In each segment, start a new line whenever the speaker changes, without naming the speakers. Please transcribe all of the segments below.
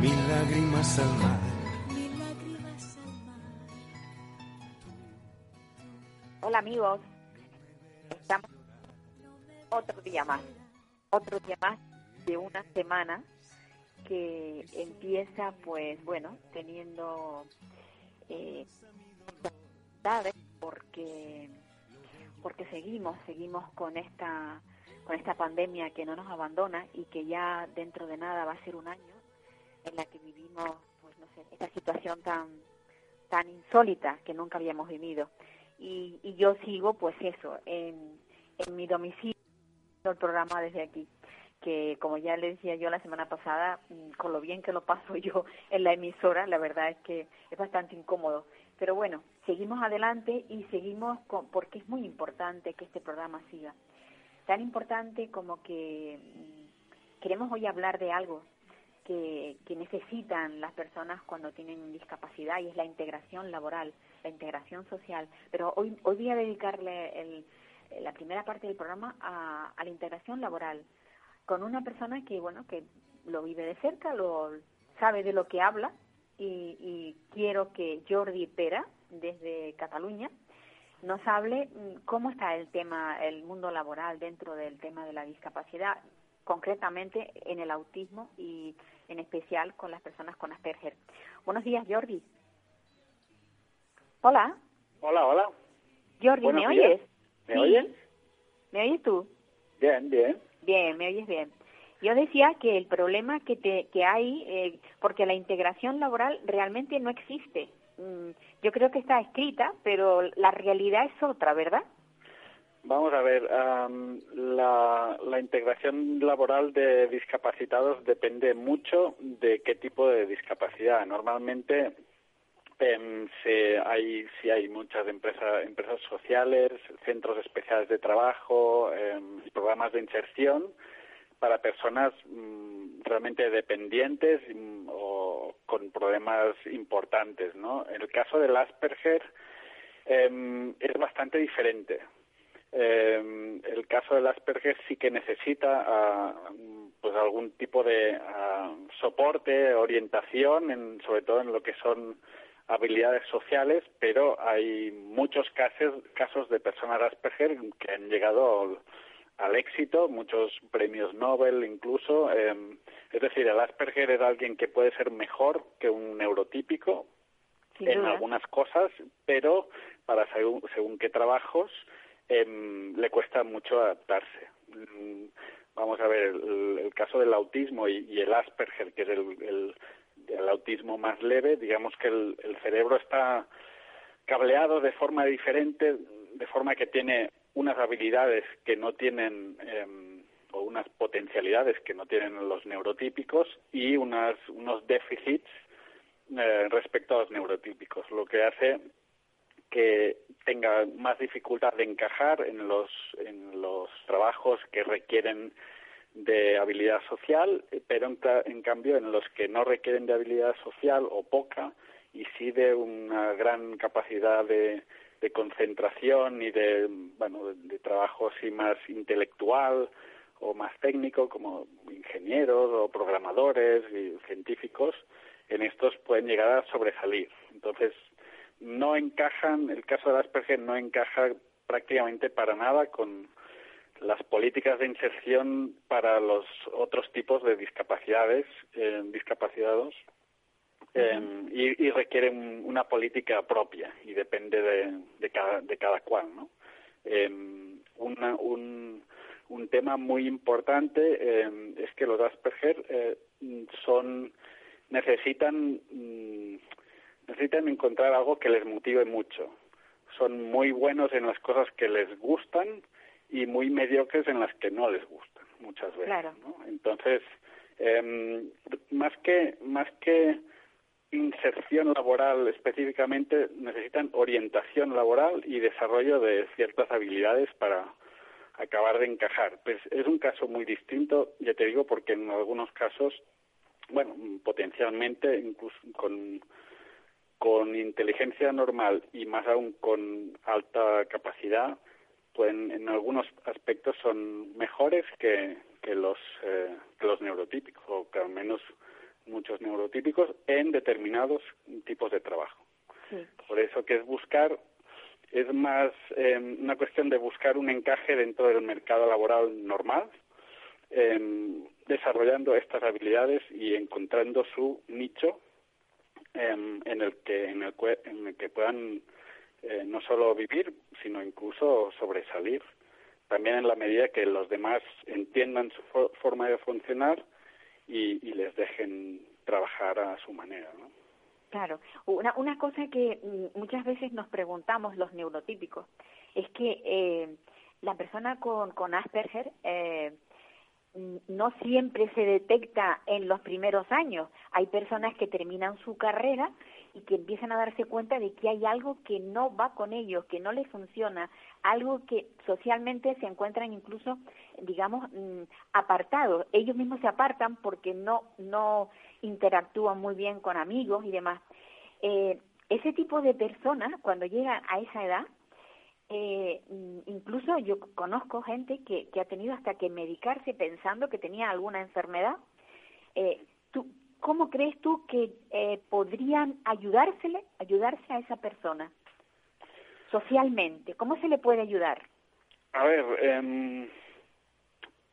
Mil lágrimas al mar.
Hola amigos, estamos otro día más, otro día más de una semana que empieza pues bueno, teniendo eh, porque porque seguimos, seguimos con esta con esta pandemia que no nos abandona y que ya dentro de nada va a ser un año en la que vivimos pues no sé, esta situación tan tan insólita que nunca habíamos vivido. Y, y yo sigo pues eso en, en mi domicilio el programa desde aquí que como ya le decía yo la semana pasada mm, con lo bien que lo paso yo en la emisora la verdad es que es bastante incómodo. Pero bueno seguimos adelante y seguimos con, porque es muy importante que este programa siga. Tan importante como que mm, queremos hoy hablar de algo que, necesitan las personas cuando tienen discapacidad y es la integración laboral, la integración social. Pero hoy, hoy voy a dedicarle el, la primera parte del programa a, a la integración laboral con una persona que, bueno, que lo vive de cerca, lo sabe de lo que habla y, y quiero que Jordi Pera, desde Cataluña, nos hable mm, cómo está el tema, el mundo laboral dentro del tema de la discapacidad, concretamente en el autismo y en especial con las personas con Asperger. Buenos días, Jordi. Hola,
Hola, hola.
Jordi,
Buenos
¿me
días.
oyes?
¿Me
Sí.
oyen?
¿Me oyes tú?
Bien, bien.
Bien, me oyes bien. Yo decía que el problema que, te, que hay, eh, porque la integración laboral realmente no existe. Mm, Yo creo que está escrita, pero la realidad es otra, ¿verdad?
Vamos a ver, am, la, integración laboral de discapacitados depende mucho de qué tipo de discapacidad. Normalmente em, se, hay, sí hay muchas empresas, empresas sociales, centros especiales de trabajo, em, programas de inserción para personas mm, realmente dependientes mm, o con problemas importantes, ¿no? En el caso del Asperger em, es bastante diferente. Eh, el caso del Asperger sí que necesita ah, pues algún tipo de ah, soporte, orientación, en, sobre todo en lo que son habilidades sociales, pero hay muchos casos, casos de personas Asperger que han llegado al, al éxito, muchos premios Nobel incluso. eh, es decir, el Asperger es alguien que puede ser mejor que un neurotípico,
Sin
en
duda.
algunas cosas, pero para según, según qué trabajos em, le cuesta mucho adaptarse. Mm, Vamos a ver, el, caso del autismo y, y el Asperger, que es el, el, autismo más leve, digamos que el, cerebro está cableado de forma diferente, de forma que tiene unas habilidades que no tienen em, o unas potencialidades que no tienen los neurotípicos y unas, unos déficits eh, respecto a los neurotípicos, lo que hace que tenga más dificultad de encajar en los, trabajos que requieren de habilidad social, pero en, ca- en cambio en los que no requieren de habilidad social o poca y sí de una gran capacidad de, de concentración y de, bueno, de, de trabajo así más intelectual o más técnico como ingenieros o programadores y científicos, en estos pueden llegar a sobresalir. Entonces, no encajan, el caso de Asperger no encaja prácticamente para nada con las políticas de inserción para los otros tipos de discapacidades, eh, discapacitados, eh, y, y requiere un- una política propia y depende de, de, cada, de cada cual, ¿no? Eh, una- un, un tema muy importante eh, es que los Asperger eh, son necesitan mm, necesitan encontrar algo que les motive mucho. Son muy buenos en las cosas que les gustan y muy mediocres en las que no les gustan muchas veces.
Claro.
¿no? Entonces, Em, más que más que inserción laboral específicamente necesitan orientación laboral y desarrollo de ciertas habilidades para acabar de encajar. Pues es un caso muy distinto, ya te digo, porque en algunos casos, bueno, potencialmente incluso con con inteligencia normal y más aún con alta capacidad, pues en, algunos aspectos son mejores que, que los eh, que los neurotípicos o que al menos muchos neurotípicos en determinados tipos de trabajo. Por eso que es buscar es más eh, una cuestión de buscar un encaje dentro del mercado laboral normal, eh, desarrollando estas habilidades y encontrando su nicho Em, en el que en el, en el que puedan eh, no solo vivir sino incluso sobresalir también en la medida que los demás entiendan su forma de funcionar y, y, les dejen trabajar a su manera ¿no?
Claro, una, una cosa que mm, muchas veces nos preguntamos los neurotípicos es que eh, la persona con, con Asperger eh, no siempre se detecta en los primeros años. Hay personas que terminan su carrera y que empiezan a darse cuenta de que hay algo que no va con ellos, que no les funciona, algo que socialmente se encuentran incluso, digamos, mm, apartados. Ellos mismos se apartan porque no, no interactúan muy bien con amigos y demás. Eh, ese tipo de personas, cuando llegan a esa edad, eh, incluso yo conozco gente que, que ha tenido hasta que medicarse pensando que tenía alguna enfermedad. Eh, ¿tú, ¿Cómo crees tú que eh, podrían ayudársele, ayudarse a esa persona socialmente? ¿Cómo se le puede ayudar?
A ver, eh,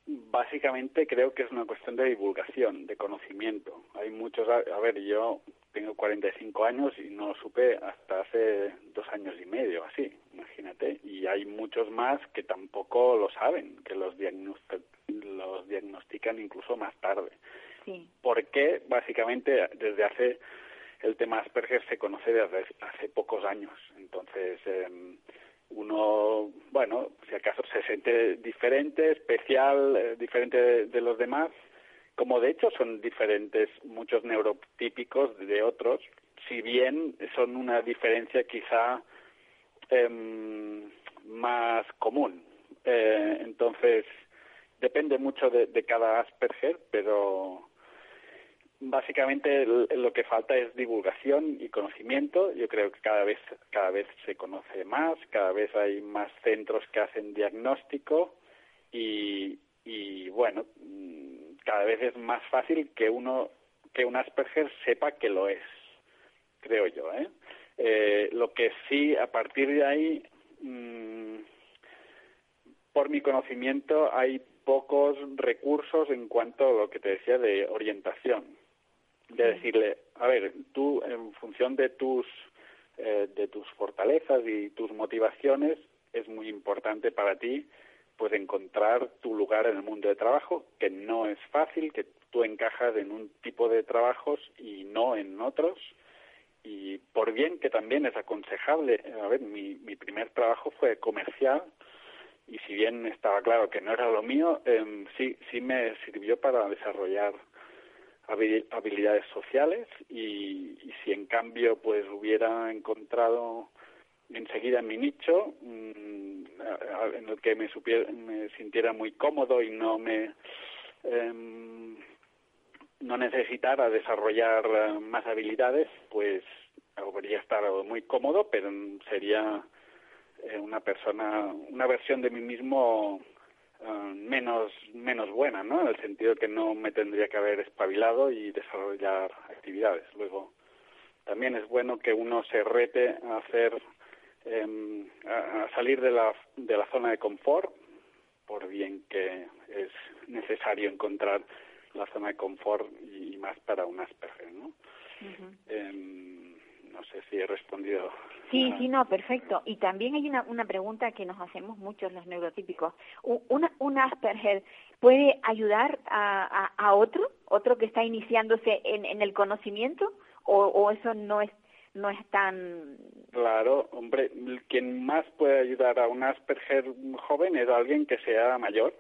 básicamente creo que es una cuestión de divulgación, de conocimiento. Hay muchos, a ver, yo tengo 45 años y no lo supe hasta hace dos años y medio, así, imagínate. Y hay muchos más que tampoco lo saben, que los, los diagnostican incluso más tarde. Sí. Porque básicamente desde hace el tema Asperger se conoce desde hace pocos años. Entonces, eh, uno, bueno, si acaso se siente diferente, especial, eh, diferente de los demás, como de hecho son diferentes muchos neurotípicos de otros, si bien son una diferencia quizá em, más común. Eh, entonces, depende mucho de, cada Asperger, pero básicamente lo que falta es divulgación y conocimiento. Yo creo que cada vez, cada vez se conoce más, cada vez hay más centros que hacen diagnóstico y, y bueno, cada vez es más fácil que uno que un Asperger sepa que lo es, creo yo. ¿eh? Eh, lo que sí, a partir de ahí, mm, por mi conocimiento, hay pocos recursos en cuanto a lo que te decía de orientación. De decirle, a ver, tú en función de tus, eh, de tus fortalezas y tus motivaciones, es muy importante para ti pues encontrar tu lugar en el mundo de trabajo, que no es fácil, que tú encajas en un tipo de trabajos y no en otros. Y por bien que también es aconsejable, a ver, mi, mi primer trabajo fue comercial y si bien estaba claro que no era lo mío, eh, sí, sí me sirvió para desarrollar habilidades sociales y, y si en cambio pues hubiera encontrado enseguida en mi nicho mm, en el que me, supiera, me sintiera muy cómodo y no me em, no necesitara desarrollar eh, más habilidades pues habría estado muy cómodo pero sería eh, una persona una versión de mí mismo eh, menos menos buena no en el sentido que no me tendría que haber espabilado y desarrollar actividades. Luego también es bueno que uno se rete a hacer eh, a, salir de la, de la zona de confort, por bien que es necesario encontrar la zona de confort y, más para un Asperger, ¿no? Em, no sé si he respondido.
Sí, sí, no, perfecto. Y también hay una, una pregunta que nos hacemos muchos los neurotípicos. ¿Un, un Asperger puede ayudar a, a, a, otro, otro que está iniciándose en, en el conocimiento? O, ¿O eso no es no es tan...
Claro, hombre, quien más puede ayudar a un Asperger joven es alguien que sea mayor,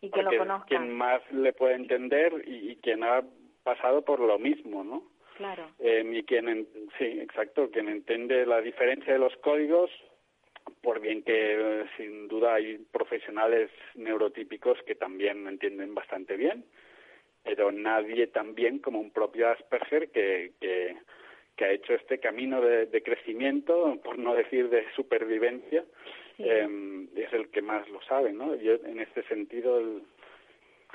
Y que lo conozcan.
quien más le puede entender y, y quien ha pasado por lo mismo, ¿no?
Claro.
Eh, y quien, en- sí, exacto, quien entiende la diferencia de los códigos, por bien que eh, sin duda hay profesionales neurotípicos que también entienden bastante bien, pero nadie tan bien como un propio Asperger que, que, que ha hecho este camino de, de crecimiento, por no decir de supervivencia,
Sí.
eh, es el que más lo sabe, ¿no? Yo, en este sentido, el,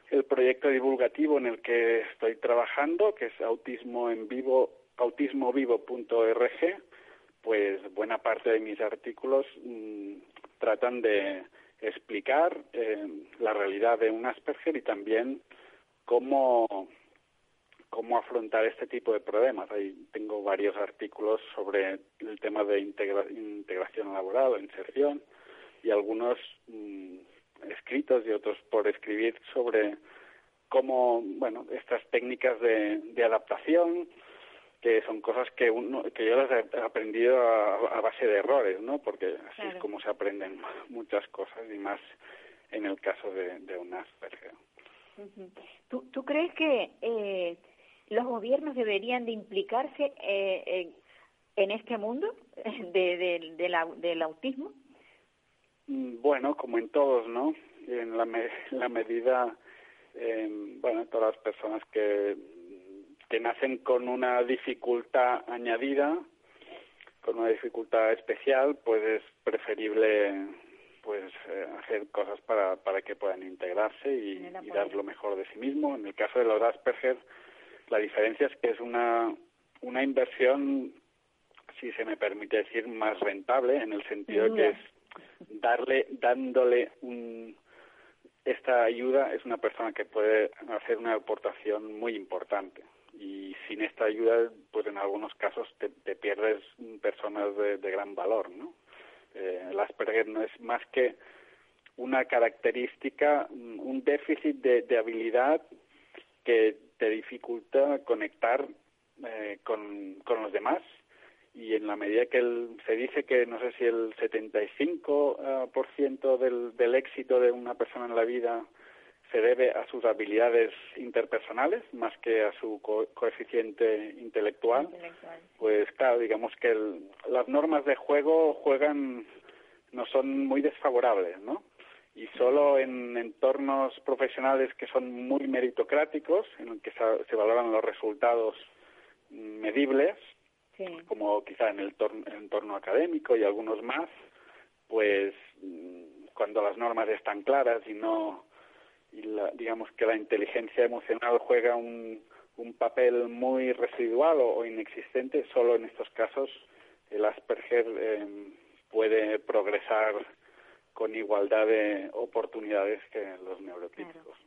el proyecto divulgativo en el que estoy trabajando, que es autismo en vivo, autismovivo.org, pues buena parte de mis artículos mm, tratan de explicar eh, la realidad de un Asperger y también cómo cómo afrontar este tipo de problemas. Ahí tengo varios artículos sobre el tema de integra- integración laboral, inserción, y algunos mm, escritos y otros por escribir sobre cómo, bueno, estas técnicas de, de adaptación, que son cosas que uno, que yo las he aprendido a, a base de errores, ¿no? Porque así
Claro.
es como se aprenden muchas cosas y más en el caso de, de un Asperger.
Ujú. ¿Tú, ¿Tú crees que eh, los gobiernos deberían de implicarse eh, en, en este mundo de, de- de la- del autismo?
Mm, Bueno, como en todos, ¿no? En la, me- la medida, eh, bueno, todas las personas que, que nacen con una dificultad añadida, con una dificultad especial, pues es preferible pues eh, hacer cosas para, para que puedan integrarse y, y dar lo mejor de sí mismo. En el caso de los Asperger, la diferencia es que es una, una inversión, si se me permite decir, más rentable, en el sentido de que es darle, dándole un, esta ayuda es una persona que puede hacer una aportación muy importante y sin esta ayuda, pues en algunos casos te, te pierdes personas de, de gran valor, ¿no? Eh, el Asperger no es más que una característica, un un déficit de, de habilidad que te dificulta conectar eh, con, con los demás y en la medida que el- se dice que no sé si el 75% eh, por ciento del, del éxito de una persona en la vida se debe a sus habilidades interpersonales más que a su co- coeficiente intelectual,
Intelectual.
pues claro, digamos que el- las normas de juego juegan, no son muy desfavorables, ¿no? Y solo en entornos profesionales que son muy meritocráticos, en el que se, valoran los resultados medibles,
Sí.
como quizá en el el entorno académico y algunos más, pues mm, cuando las normas están claras y no y la- digamos que la inteligencia emocional juega un, un papel muy residual o, o inexistente, solo en estos casos el Asperger eh, puede progresar con igualdad de oportunidades que los neurotípicos.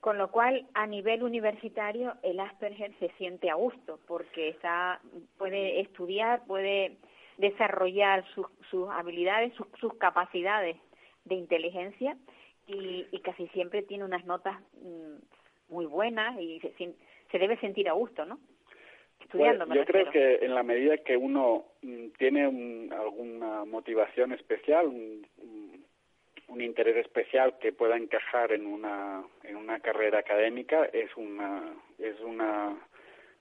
Con lo cual, a nivel universitario, el Asperger se siente a gusto porque está, puede estudiar, puede desarrollar sus, sus habilidades, sus, capacidades de inteligencia y, casi siempre tiene unas notas mm, muy buenas y se, se debe sentir a gusto, ¿no? Estudiando,
Pues, yo creo que en la medida que uno mm, tiene un- alguna motivación especial, un, un- un interés especial que pueda encajar en una en una carrera académica, es una es una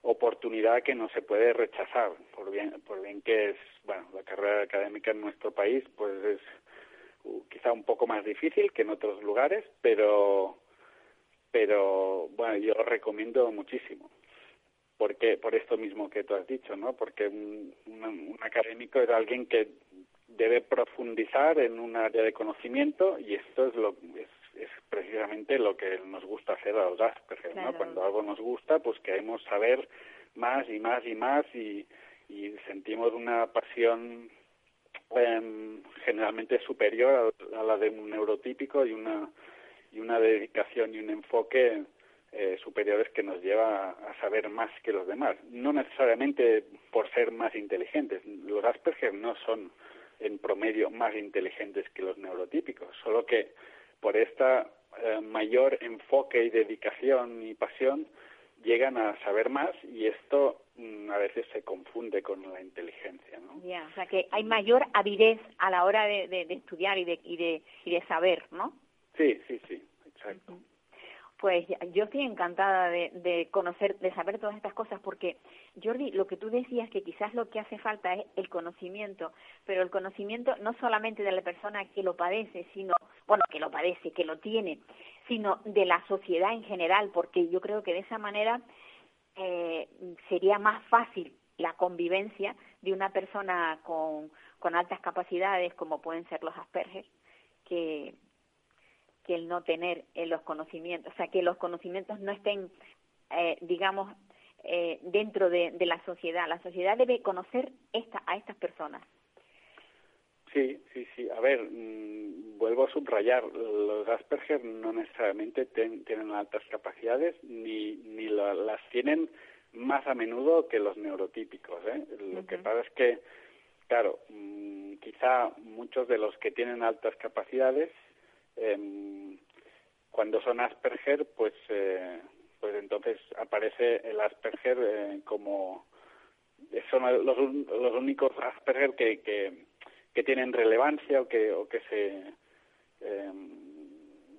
oportunidad que no se puede rechazar, por bien por bien que es bueno la carrera académica en nuestro país, pues es quizá un poco más difícil que en otros lugares, pero pero bueno yo lo recomiendo muchísimo porque por esto mismo que tú has dicho, ¿no? Porque un, un- un académico es alguien que debe profundizar en un área de conocimiento y esto es lo es, es precisamente lo que nos gusta hacer a los Asperger,
Claro.
¿no? Cuando algo nos gusta, pues queremos saber más y más y más y, y sentimos una pasión em, generalmente superior a, a la de un neurotípico y una y una dedicación y un enfoque eh, superiores que nos lleva a, saber más que los demás. No necesariamente por ser más inteligentes. Los Asperger no son en promedio más inteligentes que los neurotípicos, solo que por esta eh, mayor enfoque y dedicación y pasión llegan a saber más y esto mm, a veces se confunde con la inteligencia, ¿no?
Ya, o sea que hay mayor avidez a la hora de, de- de estudiar y de, y, de, y de saber, ¿no?
Sí, sí, sí, exacto.
Pues yo estoy encantada de, de, conocer, de saber todas estas cosas, porque Jordi, lo que tú decías que quizás lo que hace falta es el conocimiento, pero el conocimiento no solamente de la persona que lo padece, sino, bueno, que lo padece, que lo tiene, sino de la sociedad en general, porque yo creo que de esa manera eh, sería más fácil la convivencia de una persona con, con altas capacidades, como pueden ser los Asperger, que, que el no tener eh, los conocimientos, o sea, que los conocimientos no estén, eh, digamos, eh, dentro de, de, la sociedad. La sociedad debe conocer esta, a estas personas.
Sí, sí, sí. A ver, mmm, vuelvo a subrayar, los Asperger no necesariamente ten, tienen altas capacidades ni, ni la, las tienen más a menudo que los neurotípicos. ¿eh? Lo uh -huh. que pasa es que, claro, mmm, quizá muchos de los que tienen altas capacidades eh, cuando son Asperger, pues, eh, pues entonces aparece el Asperger eh, como son los, los únicos Asperger que, que, que tienen relevancia o que, o que se eh,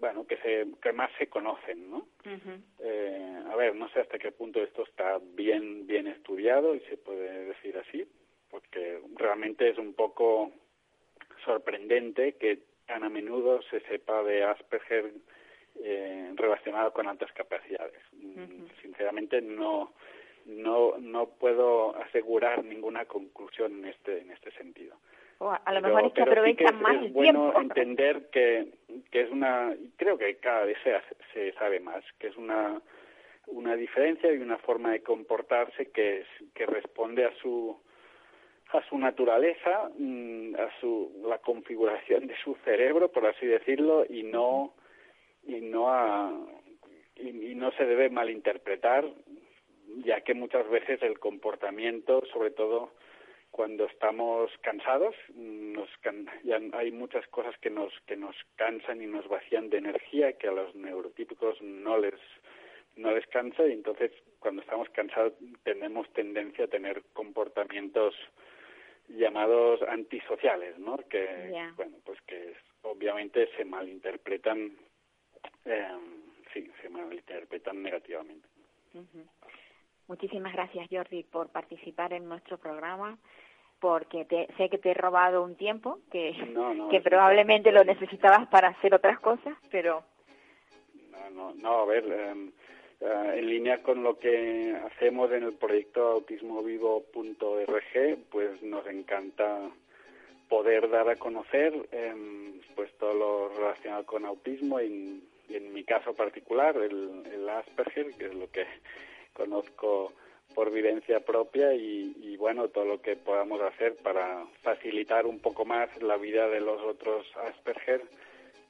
bueno que se que más se conocen no
uh -huh.
eh, a ver no sé hasta qué punto esto está bien bien estudiado y se puede decir así porque realmente es un poco sorprendente que tan a menudo se sepa de Asperger eh, relacionado con altas capacidades. Uh -huh. Sinceramente no no no puedo asegurar ninguna conclusión en este en este sentido.
Oh, a lo mejor pero, es que aprovechan
sí que es,
más
es bueno
tiempo.
entender que, que es una creo que cada vez se, se sabe más que es una una diferencia y una forma de comportarse que es, que responde a su a su naturaleza, mm, a su la configuración de su cerebro, por así decirlo, y no y no a y, no se debe malinterpretar, ya que muchas veces el comportamiento, sobre todo cuando estamos cansados, nos can, ya hay muchas cosas que nos que nos cansan y nos vacían de energía que a los neurotípicos no les no les cansa y entonces cuando estamos cansados tenemos tendencia a tener comportamientos llamados antisociales, ¿no? Que
yeah.
bueno, pues que obviamente se malinterpretan eh, sí, se malinterpretan negativamente.
Uh -huh. Muchísimas gracias, Jordi, por participar en nuestro programa, porque te, sé que te he robado un tiempo que,
no, no,
que probablemente lo necesitabas para hacer otras cosas, pero...
No, no, no a ver, eh, uh, en línea con lo que hacemos en el proyecto autismovivo.org, pues nos encanta poder dar a conocer eh, pues todo lo relacionado con autismo y, y en mi caso particular el, el Asperger, que es lo que conozco por vivencia propia y, y, bueno, todo lo que podamos hacer para facilitar un poco más la vida de los otros Asperger,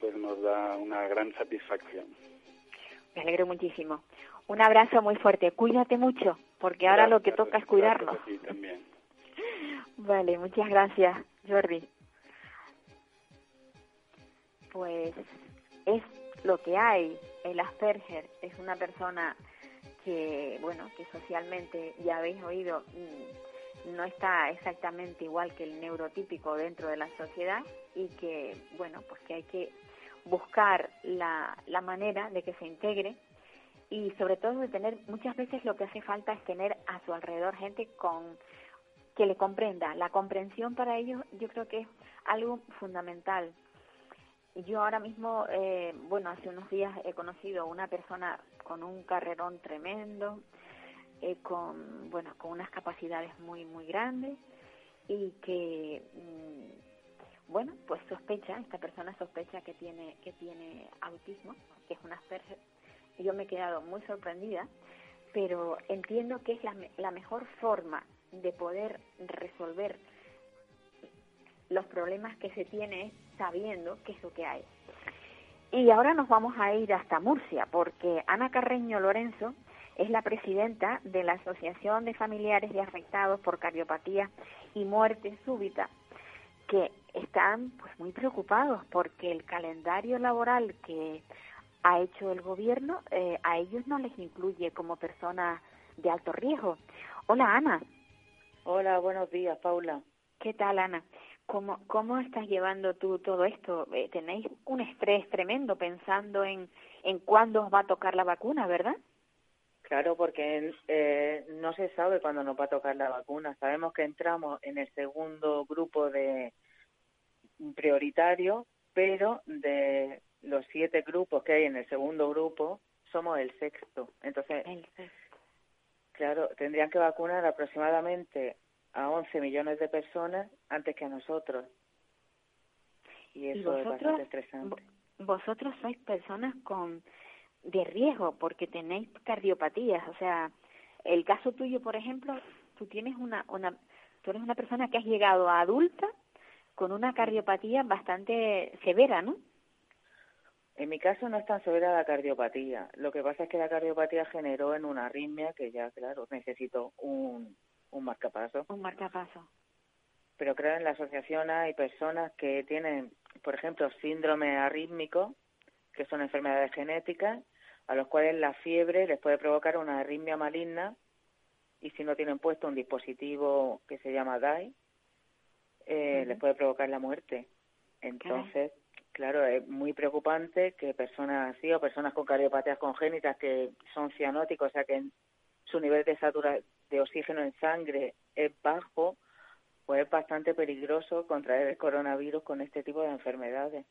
pues nos da una gran satisfacción.
Me alegro muchísimo. Un abrazo muy fuerte. Cuídate mucho, porque ahora
gracias,
lo que toca es cuidarnos.
Sí, también.
Vale, muchas gracias, Jordi. Pues es lo que hay. El Asperger es una persona que, bueno, que socialmente, ya habéis oído, mm, no está exactamente igual que el neurotípico dentro de la sociedad y que, bueno, pues que hay que buscar la, la manera de que se integre y sobre todo de tener, muchas veces lo que hace falta es tener a su alrededor gente con que le comprenda. La comprensión para ellos yo creo que es algo fundamental. Yo ahora mismo, eh, bueno, hace unos días he conocido una persona con un carrerón tremendo, eh, con, bueno, con unas capacidades muy, muy grandes y que, mmm, bueno, pues sospecha, esta persona sospecha que tiene, que tiene autismo, que es una Asperger. Yo me he quedado muy sorprendida, pero entiendo que es la, la mejor forma de poder resolver los problemas que se tiene sabiendo qué es lo que hay. Y ahora nos vamos a ir hasta Murcia, porque Ana Carreño Lorenzo es la presidenta de la Asociación de Familiares de Afectados por Cardiopatía y Muerte Súbita, que están pues muy preocupados porque el calendario laboral que ha hecho el gobierno eh, a ellos no les incluye como personas de alto riesgo. Hola Ana.
Hola, buenos días, Paula.
¿Qué tal, Ana? ¿Cómo, ¿Cómo estás llevando tú todo esto? Eh, tenéis un estrés tremendo pensando en, en cuándo os va a tocar la vacuna, ¿verdad?
Claro, porque eh, no se sabe cuándo nos va a tocar la vacuna. Sabemos que entramos en el segundo grupo de prioritario, pero de los siete grupos que hay en el segundo grupo, somos el sexto. Entonces, claro, tendrían que vacunar aproximadamente a 11 millones de personas antes que a nosotros. Y eso es bastante estresante.
Vosotros sois personas con de riesgo porque tenéis cardiopatías, o sea, el caso tuyo, por ejemplo, tú tienes una una tú eres una persona que has llegado a adulta con una cardiopatía bastante severa, ¿no?
En mi caso no es tan severa la cardiopatía. Lo que pasa es que la cardiopatía generó en una arritmia que ya, claro, necesito un, un marcapaso.
Un marcapaso.
Pero creo en la asociación hay personas que tienen, por ejemplo, síndrome arrítmico, que son enfermedades genéticas, a los cuales la fiebre les puede provocar una arritmia maligna y si no tienen puesto un dispositivo que se llama DAI, eh, les puede provocar la muerte. Entonces, claro, es muy preocupante que personas así o personas con cardiopatías congénitas que son cianóticos, o sea que su nivel de satura de oxígeno en sangre es bajo, pues es bastante peligroso contraer el coronavirus con este tipo de enfermedades.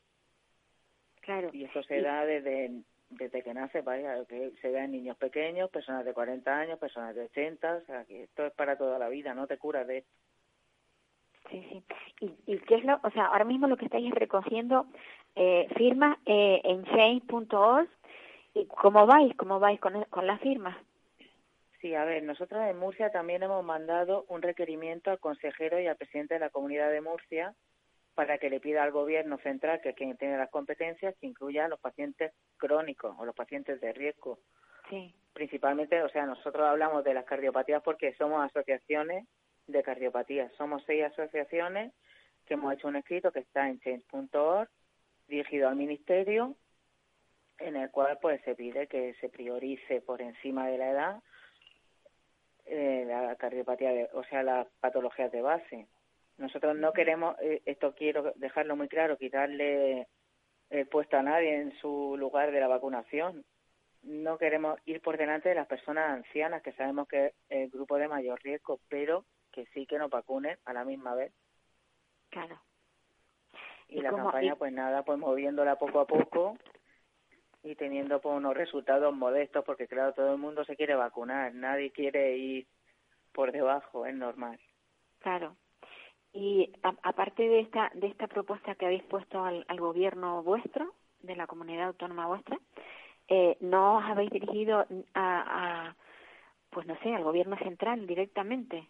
Claro.
Y eso se da desde, desde que nace, vaya, que se da en niños pequeños, personas de 40 años, personas de 80, o sea, que esto es para toda la vida, no te curas de esto.
Sí, sí. ¿Y, ¿Y qué es lo, o sea, ahora mismo lo que estáis recogiendo eh, firmas eh, en change.org y cómo vais, cómo vais con, con las firmas?
Sí, a ver, nosotros en Murcia también hemos mandado un requerimiento al consejero y al presidente de la Comunidad de Murcia para que le pida al gobierno central, que es quien tiene las competencias, que incluya a los pacientes crónicos o los pacientes de riesgo.
Sí.
Principalmente, o sea, nosotros hablamos de las cardiopatías porque somos asociaciones de cardiopatías. Somos seis asociaciones que hemos hecho un escrito que está en change.org, dirigido al Ministerio, en el cual pues se pide que se priorice por encima de la edad eh, la cardiopatía, de, o sea, las patologías de base. Nosotros no queremos, eh, esto quiero dejarlo muy claro, quitarle el puesto a nadie en su lugar de la vacunación. No queremos ir por delante de las personas ancianas, que sabemos que es el grupo de mayor riesgo, pero que sí que nos vacunen a la misma vez.
Claro.
Y, la campaña, pues nada, pues moviéndola poco a poco y teniendo pues, unos resultados modestos, porque claro, todo el mundo se quiere vacunar, nadie quiere ir por debajo, es normal.
Claro. Y aparte de esta de esta propuesta que habéis puesto al, al gobierno vuestro, de la comunidad autónoma vuestra, eh, ¿no os habéis dirigido a, a, pues no sé, al gobierno central directamente?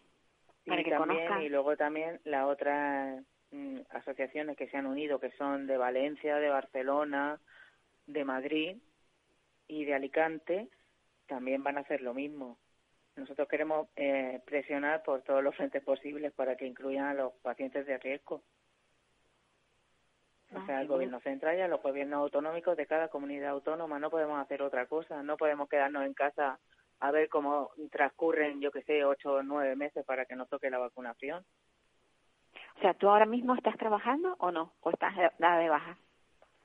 Para
y
que
también,
conozcan.
y luego también las otras mm, asociaciones que se han unido, que son de Valencia, de Barcelona, de Madrid y de Alicante también van a hacer lo mismo. Nosotros queremos eh, presionar por todos los frentes posibles para que incluyan a los pacientes de riesgo. O
Ah,
sea, el gobierno central y a los gobiernos autonómicos de cada comunidad autónoma. No podemos hacer otra cosa. No podemos quedarnos en casa a ver cómo transcurren, yo que sé, ocho o nueve meses para que nos toque la vacunación.
O sea, ¿tú ahora mismo estás trabajando o no? ¿O estás dada de baja?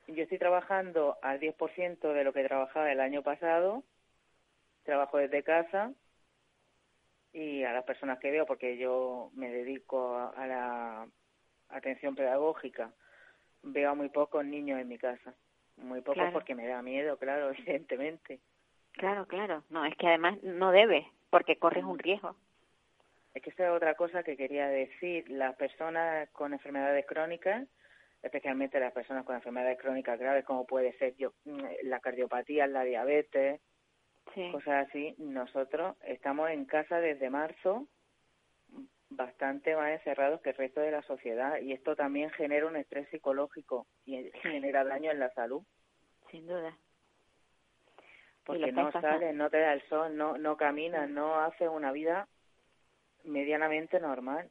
Yo estoy trabajando al 10% de lo que trabajaba el año pasado. Trabajo desde casa y a las personas que veo, porque yo me dedico a, a la atención pedagógica, veo a muy pocos niños en mi casa. Muy pocos
Claro.
porque me da miedo, claro, evidentemente.
Claro, claro. No, es que además no debes, porque corres un riesgo.
Es que esa es otra cosa que quería decir. Las personas con enfermedades crónicas, especialmente las personas con enfermedades crónicas graves, como puede ser yo, mm, la cardiopatía, la diabetes,
Sí.
cosas así, nosotros estamos en casa desde marzo bastante más encerrados que el resto de la sociedad y esto también genera un estrés psicológico y genera daño en la salud
Sin duda.
Porque no sales, no te da el sol, no no caminas, no haces una vida medianamente normal.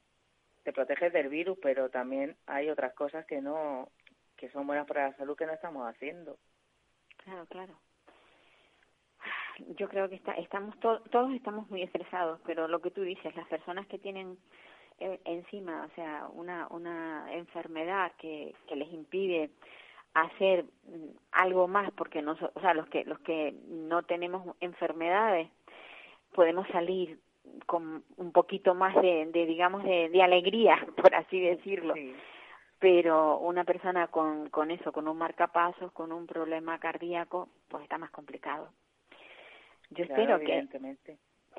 Te proteges del virus, pero también hay otras cosas que no que son buenas para la salud que no estamos haciendo.
Claro, claro. Yo creo que está, estamos to- todos estamos muy estresados, pero lo que tú dices, las personas que tienen eh, encima, o sea, una, una enfermedad que, que les impide hacer mm, algo más porque no, o sea, los que los que no tenemos enfermedades podemos salir con un poquito más de, de digamos de, de, alegría por así decirlo. Pero una persona con con eso con un marcapasos con un problema cardíaco pues está más complicado. Yo espero que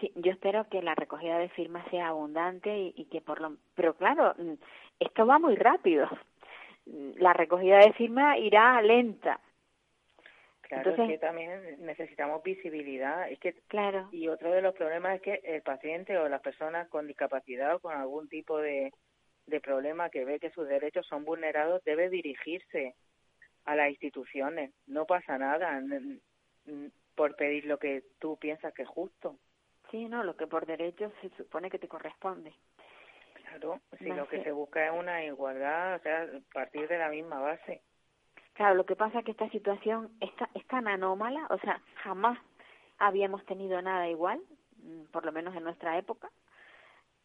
sí, yo espero que la recogida de firmas sea abundante y, y que por lo pero claro mm, esto va muy rápido la recogida de firmas irá lenta.
Claro, es que también necesitamos visibilidad. Es que, claro. Y otro de los problemas es que el paciente o las personas con discapacidad o con algún tipo de, de problema que ve que sus derechos son vulnerados debe dirigirse a las instituciones. No pasa nada por pedir lo que tú piensas que es justo.
Sí, no, lo que por derecho se supone que te corresponde.
Claro, si lo que se busca es una igualdad, o sea, partir de la misma base.
Claro, lo que pasa es que esta situación está, es tan anómala, o sea, jamás habíamos tenido nada igual, mm, por lo menos en nuestra época,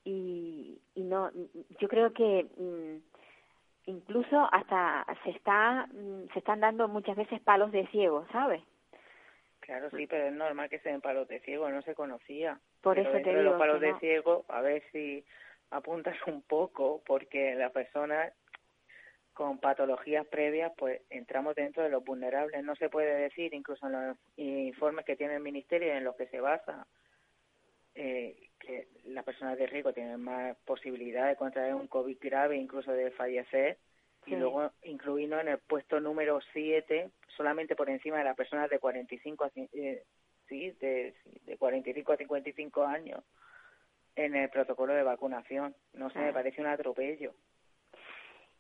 y, y no, yo creo que mm, incluso hasta se está, mm, se están dando muchas veces palos de ciego, ¿sabes?
Claro, sí, pero es normal que se den palos de ciego, no se conocía.
Por eso te digo.
los palos de ciego, a ver si apuntas un poco porque la persona con patologías previas, pues entramos dentro de los vulnerables. No se puede decir, incluso en los informes que tiene el Ministerio en los que se basa, eh, que las personas de riesgo tienen más posibilidad de contraer un COVID grave, incluso de fallecer, y luego incluirnos en el puesto número 7, solamente por encima de las personas de 45 a, eh, sí, de, de 45 a 55 años en el protocolo de vacunación. No sé, me parece un atropello.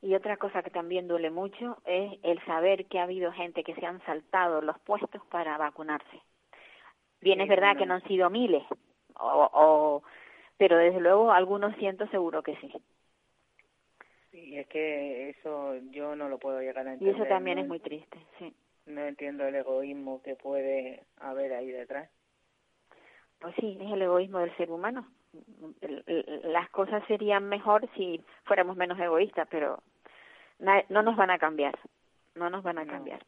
Y otra cosa que también duele mucho es el saber que ha habido gente que se han saltado los puestos para vacunarse. Bien, es verdad que no han sido miles, o, o, pero desde luego algunos cientos seguro que sí.
Sí, es que eso yo no lo puedo llegar a entender.
Y eso también es muy triste, sí.
No entiendo el egoísmo que puede haber ahí detrás.
Pues sí, es el egoísmo del ser humano las cosas serían mejor si fuéramos menos egoístas, pero no nos van a cambiar, no nos van a cambiar.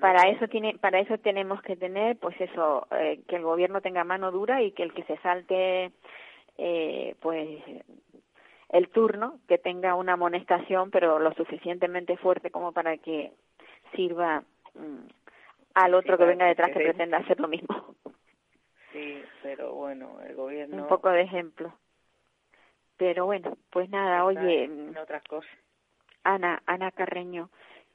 para eso tiene, para eso tenemos que tener, pues eso, eh, que el gobierno tenga mano dura y que el que se salte, eh, pues el turno, que tenga una amonestación, pero lo suficientemente fuerte como para que sirva mm, al otro que venga detrás que pretenda hacer lo mismo.
Sí, pero bueno, el gobierno...
Un poco de ejemplo. Pero bueno, pues nada, oye...
En otras cosas.
Ana, Ana Carreño,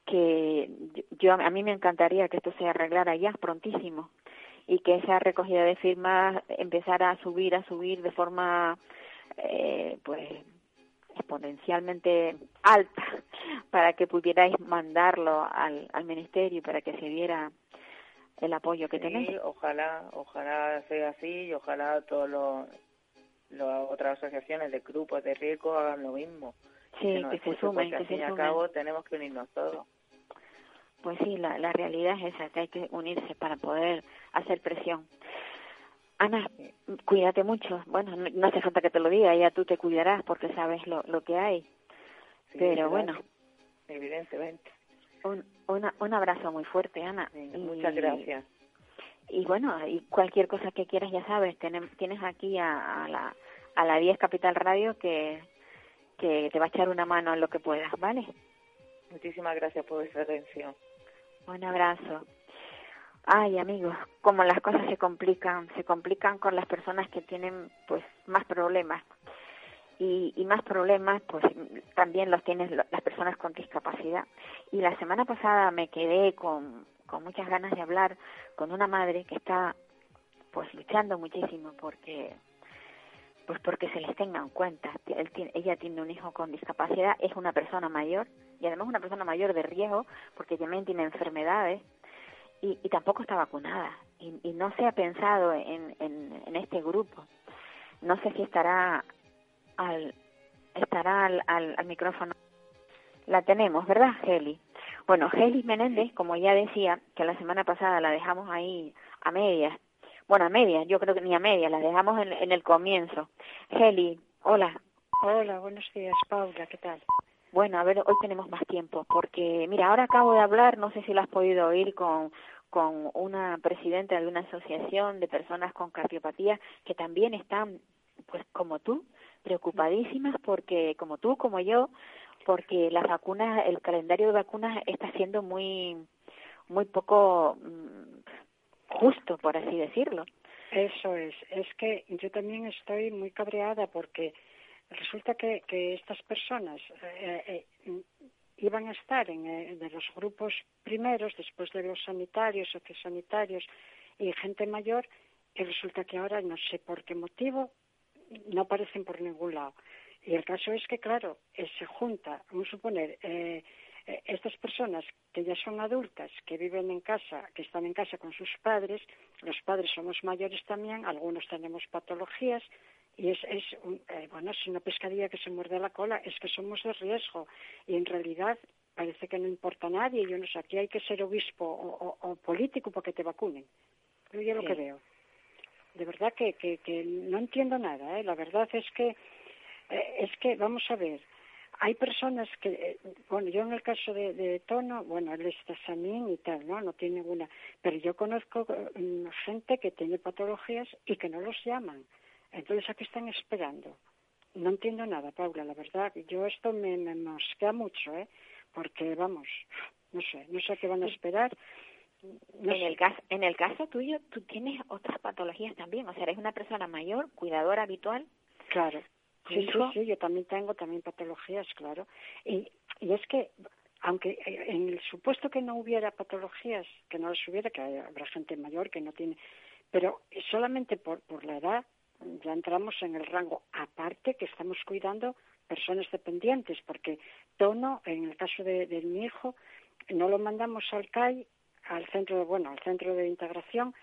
que yo a mí me encantaría que esto se arreglara ya prontísimo y que esa recogida de firmas empezara a subir, a subir de forma, eh, pues, exponencialmente alta para que pudierais mandarlo al, al ministerio y para que se viera el apoyo que
sí, Ojalá, ojalá sea así y ojalá todas las otras asociaciones de grupos de riesgo hagan lo mismo.
Sí, que, se sumen, que al fin
y al cabo tenemos que unirnos todos.
Pues sí, la, la realidad es esa, que hay que unirse para poder hacer presión. Ana, cuídate mucho. Bueno, no, hace falta que te lo diga, ya tú te cuidarás porque sabes lo, lo que hay. Pero bueno.
Evidentemente.
Un, un abrazo muy fuerte, Ana.
muchas gracias.
Y bueno, y cualquier cosa que quieras, ya sabes, tienes aquí a, la a la 10 Capital Radio que, que te va a echar una mano en lo que puedas, ¿vale?
Muchísimas gracias por esa atención.
Un abrazo. Ay, amigos, como las cosas se complican, se complican con las personas que tienen pues más problemas y, y más problemas pues también los tienen las personas con discapacidad. Y la semana pasada me quedé con, con muchas ganas de hablar con una madre que está pues luchando muchísimo porque pues porque se les tenga en cuenta. ella tiene un hijo con discapacidad, es una persona mayor y además una persona mayor de riesgo porque también tiene enfermedades y, y tampoco está vacunada y, y, no se ha pensado en, en, en este grupo. No sé si estará al, estará al, al, micrófono. La tenemos, ¿verdad, Heli? Bueno, Heli Menéndez, como ya decía, que la semana pasada la dejamos ahí a medias. Bueno, a medias, yo creo que ni a medias, la dejamos en, en el comienzo. Heli, hola.
Hola, buenos días, Paula, ¿qué tal?
Bueno, a ver, hoy tenemos más tiempo, porque mira, ahora acabo de hablar, no sé si lo has podido oír con con una presidenta de una asociación de personas con cardiopatía que también están, pues como tú, preocupadísimas porque, como tú, como yo, porque las vacunas, el calendario de vacunas está siendo muy, muy poco mm, justo, por así decirlo.
Eso es, es que yo también estoy muy cabreada porque resulta que, que estas personas eh, eh, iban a estar en eh, de los grupos primeros, después de los sanitarios, sociosanitarios y gente mayor, y resulta que ahora no sé por qué motivo no aparecen por ningún lado. Y el caso es que, claro, eh, se junta, vamos a suponer, eh, eh, estas personas que ya son adultas, que viven en casa, que están en casa con sus padres, los padres somos mayores también, algunos tenemos patologías, y es, es eh, bueno, si una pescadilla que se muerde la cola, es que somos de riesgo. Y en realidad parece que no importa a nadie. Yo no sé, aquí hay que ser obispo o, o, político para que te vacunen. Yo ya lo que veo. De verdad que, que, que no entiendo nada. ¿eh? La verdad es que, eh, es que, vamos a ver, hay personas que, eh, bueno, yo en el caso de, de Tono, bueno, él está sanín y tal, ¿no? No tiene ninguna, pero yo conozco mm, gente que tiene patologías y que no los llaman. Entonces, ¿a qué están esperando? No entiendo nada, Paula, la verdad. Yo esto me, me mosquea mucho, ¿eh? Porque, vamos, no sé, no sé qué van a esperar. No
en, el caso, en el caso tuyo, tú tienes otras patologías también. O sea, eres una persona mayor, cuidadora habitual.
Claro. Sí, sí,
hijo.
sí, yo también tengo también patologías, claro. Y, y es que, aunque eh, en el supuesto que no hubiera patologías, que no las hubiera, que habrá gente mayor que no tiene, pero solamente por, por la edad ya entramos en el rango aparte que estamos cuidando personas dependientes, porque Tono, en el caso de, de mi hijo, no lo mandamos al CAI, al centro bueno, al centro de integración,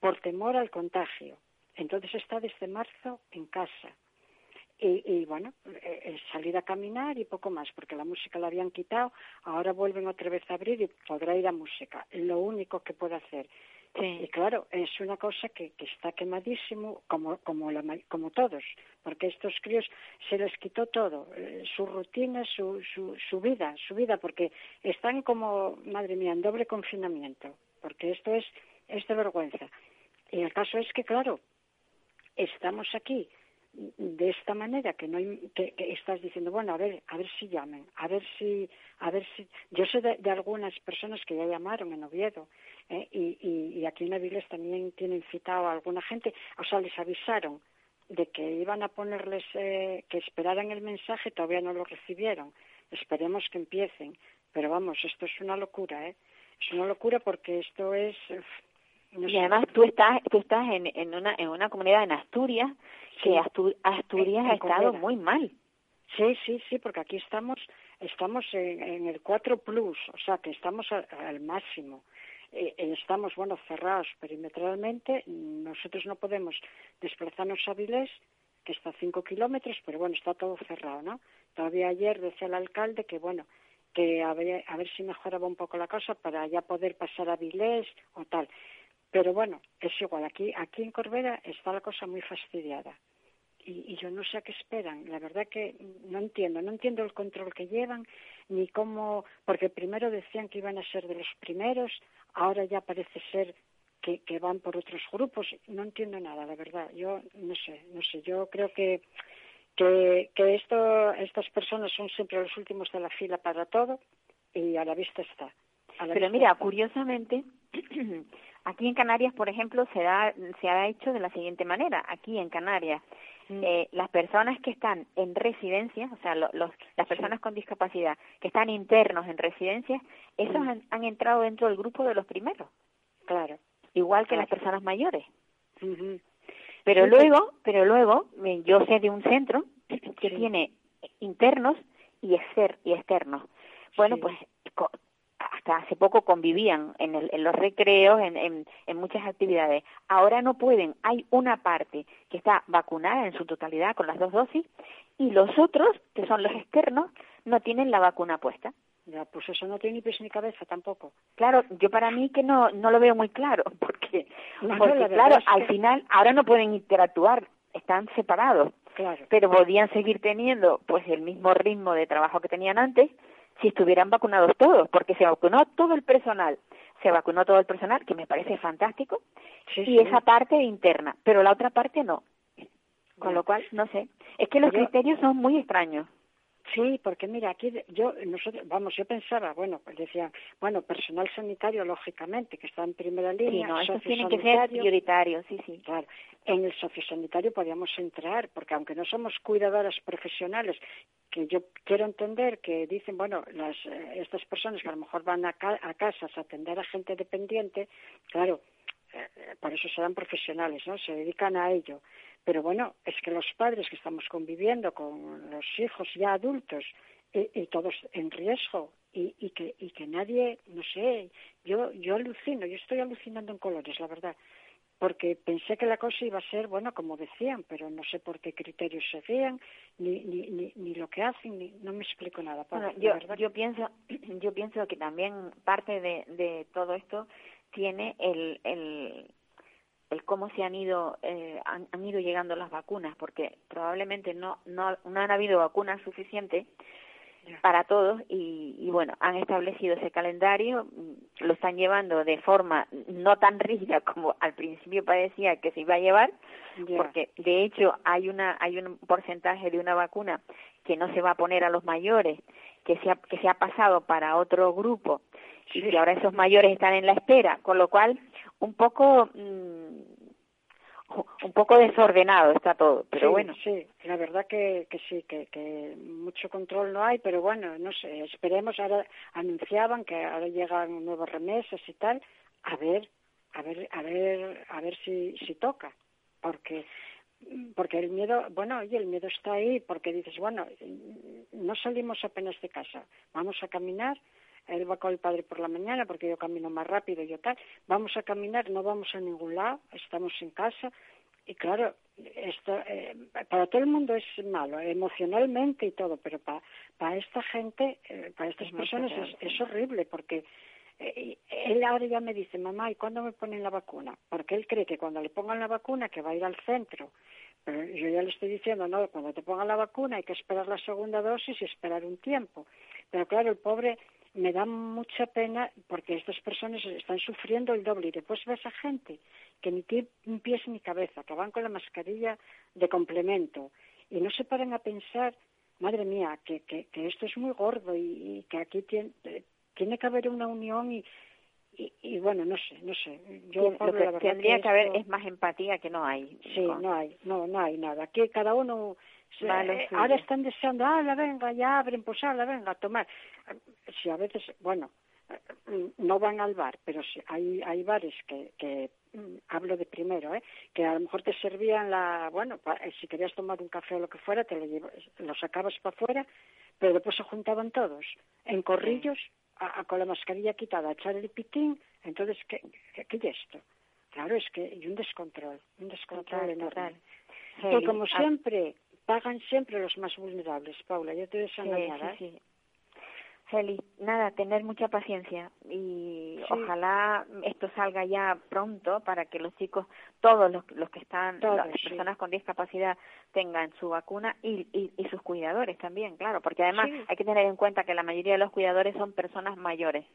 por temor al contagio. Entonces está desde marzo en casa. Y, y bueno, eh, eh, salir a caminar y poco más, porque la música la habían quitado, ahora vuelven otra vez a abrir y podrá ir a música. Lo único que puede hacer. Y claro, es una cosa que, que está quemadísimo, como, como, la, como todos, porque a estos críos se les quitó todo, eh, su rutina, su, su, su vida, su vida, porque están como, madre mía, en doble confinamiento, porque esto es, es de vergüenza. Y el caso es que, claro, estamos aquí de esta manera que no hay- que, que estás diciendo bueno a ver a ver si llamen a ver si a ver si yo sé de, de algunas personas que ya llamaron en Oviedo ¿eh? y, y, y aquí en Avilés también tienen citado a alguna gente o sea les avisaron de que iban a ponerles eh, que esperaran el mensaje todavía no lo recibieron esperemos que empiecen pero vamos esto es una locura eh es una locura porque esto es
y además tú estás tú estás en, en una en una comunidad en Asturias que
Sí.
Astu- Asturias
En-
ha estado muy mal
Sí, sí, sí, porque aquí estamos, estamos en, en el 4 plus, o sea que estamos al máximo. Eh, eh, estamos, bueno, cerrados perimetralmente. Nosotros no podemos desplazarnos a Vilés, que está a 5 kilómetros, pero bueno, está todo cerrado, ¿no? Todavía ayer decía el alcalde que, bueno, que a ver, a ver si mejoraba un poco la cosa para ya poder pasar a Vilés o tal. Pero bueno, es igual. Aquí, aquí en Corbera está la cosa muy fastidiada y, y yo no sé a qué esperan. La verdad que no entiendo, no entiendo el control que llevan, ni cómo, porque primero decían que iban a ser de los primeros, ahora ya parece ser que, que van por otros grupos. No entiendo nada, la verdad. Yo no sé, no sé. Yo creo que que, que esto, estas personas son siempre los últimos de la fila para todo y a la vista está. La
Pero
vista
mira,
está.
curiosamente, aquí en Canarias, por ejemplo, se, da, se ha hecho de la siguiente manera. Aquí en Canarias,
Mm.
eh, las personas que están en residencia, o sea, lo- los, las personas con discapacidad que están internos en residencias, esos
Mm.
han, han entrado dentro del grupo de los primeros,
Claro.
igual que
Claro.
las personas mayores. Pero
Sí,
luego, pero luego, eh, yo sé de un centro que
Sí.
tiene internos y, exter y externos. Bueno,
Sí.
pues hasta hace poco convivían en, el- en los recreos, en, en, en muchas actividades. Ahora no pueden. Hay una parte que está vacunada en su totalidad con las dos dosis y los otros, que son los externos, no tienen la vacuna puesta.
Ya, pues eso no tiene ni pies ni cabeza tampoco.
Claro, yo para mí que no no lo veo muy claro, porque,
No,
porque claro,
es
al final ahora no pueden interactuar, están separados.
Claro.
pero podían seguir teniendo pues el mismo ritmo de trabajo que tenían antes si estuvieran vacunados todos, porque se vacunó todo el personal, se vacunó todo el personal, que me parece fantástico,
Sí,
y
sí.
esa parte interna, pero la otra parte no. Con lo cual, no sé, es que los
Yo-
criterios son muy extraños.
Sí, porque mira, aquí yo, nosotros, vamos, yo pensaba, bueno, pues decía, bueno, personal sanitario, lógicamente, que está en primera
Sí,
línea,
no, esos tienen que ser prioritarios, sí, sí.
Claro, en el sociosanitario podíamos entrar, porque aunque no somos cuidadoras profesionales, que yo quiero entender que dicen, bueno, las, eh, estas personas que a lo mejor van a, ca- a casas a atender a gente dependiente, claro, eh, eh, por eso serán profesionales, ¿no? Se dedican a ello. Pero bueno, es que los padres que estamos conviviendo con los hijos ya adultos y, y todos en riesgo y, y que y que nadie, no sé, yo yo alucino, yo estoy alucinando en colores, la verdad porque pensé que la cosa iba a ser, bueno, como decían, pero no sé por qué criterios seguían, ni, ni, ni, ni lo que hacen, ni, no me explico nada. Paula,
Bueno, yo, yo pienso, yo pienso que también parte de, de todo esto tiene el, el, el cómo se han ido, eh, han, han ido llegando las vacunas, porque probablemente no, no, no han habido vacunas suficientes para todos y, y bueno, han establecido ese calendario, mm, lo están llevando de forma no tan rígida como al principio parecía que se iba a llevar, porque de hecho hay una hay un porcentaje de una vacuna que no se va a poner a los mayores que se ha, que se ha pasado para otro grupo
Sí.
que ahora esos mayores están en la espera con lo cual un poco mm, un poco desordenado está todo pero
Sí,
bueno
Sí, la verdad que, que sí, que, que mucho control no hay, pero bueno, no sé, esperemos, ahora anunciaban que ahora llegan nuevos remesas y tal, a ver, a ver, a ver, a ver si, si toca, porque porque el miedo, bueno, oye, el miedo está ahí, porque dices, bueno, no salimos apenas de casa, vamos a caminar, él va con el padre por la mañana porque yo camino más rápido y yo tal, vamos a caminar, no vamos a ningún lado, estamos en casa y claro, esto eh, para todo el mundo es malo, emocionalmente y todo, pero para para esta gente, eh, para estas
Es
personas es, es horrible porque eh, él ahora ya me dice, mamá, ¿y cuándo me ponen la vacuna? Porque él cree que cuando le pongan la vacuna que va a ir al centro. Pero yo ya le estoy diciendo, no, cuando te pongan la vacuna hay que esperar la segunda dosis y esperar un tiempo. Pero claro, el pobre me da mucha pena porque estas personas están sufriendo el doble y después ves a gente que ni tiene pies ni cabeza, que van con la mascarilla de complemento y no se paran a pensar, madre mía, que, que, que esto es muy gordo y, y que aquí tiene, eh, tiene que haber una unión y, y, y bueno, no sé, no sé. Yo, Pablo,
lo que tendría que, haber es más empatía que no hay
Sí,
Con-
no hay, no, no hay nada. Aquí cada uno ahora están deseando, ah, la venga, ya abren, pues ah, la venga, a tomar. Si a veces, bueno, eh, no van al bar, pero sí, hay, hay bares que, que mm, hablo de primero, ¿eh? que a lo mejor te servían la, bueno, pa- eh, si querías tomar un café o lo que fuera, te lo, llevas, lo sacabas para afuera, pero después se juntaban todos en corrillos, a- a- con la mascarilla quitada, a echar el pitín, entonces, ¿qué, qué, qué es esto? Claro, es que hay un descontrol, un descontrol
Total,
enorme.
total.
Y como siempre, pagan siempre los más vulnerables, Paula, yo te
Sí,
desengañará.
sí, sí. Feli, nada, tener mucha paciencia y
Sí.
ojalá esto salga ya pronto para que los chicos, todos los, los que están,
Todos,
las
sí.
personas con discapacidad tengan su vacuna y, y, y sus cuidadores también, claro, porque además
Sí.
hay que tener en cuenta que la mayoría de los cuidadores son personas mayores.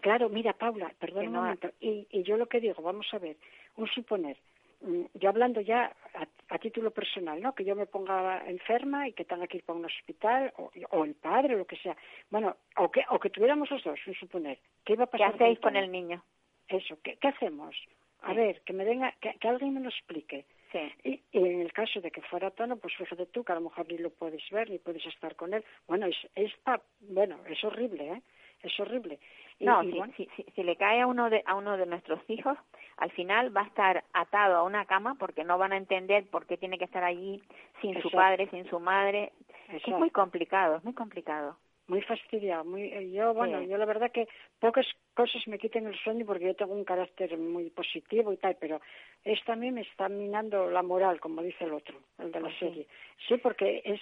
Claro, mira, Paula, perdón un
no ha-
momento. Y, y yo lo que digo, vamos a ver, un suponer, yo hablando ya a, a título personal, ¿no? Que yo me ponga enferma y que tenga que ir para un hospital, o, o el padre, o lo que sea. Bueno, o que, o que tuviéramos los dos, un suponer. ¿Qué iba a
¿Qué
pasar?
hacéis
con
el niño?
Eso, ¿qué, qué hacemos? A
Sí.
ver, que me venga, que, que alguien me lo explique.
Sí.
Y, y en el caso de que fuera tono, pues fíjate tú que a lo mejor ni lo puedes ver ni puedes estar con él. Bueno, es, es pa- bueno, es horrible, ¿eh? Es horrible.
No,
y
si,
bueno,
si, si, si le cae a uno de a uno de nuestros hijos, al final va a estar atado a una cama porque no van a entender por qué tiene que estar allí sin su padre, sin su madre. Es muy complicado, es muy complicado.
muy fastidiado. Muy, eh, yo, bueno,
Sí.
yo la verdad que pocas cosas me quiten el sueño porque yo tengo un carácter muy positivo y tal, pero esta a mí me está minando la moral, como dice el otro, el de la
Pues sí.
serie. Sí, porque es,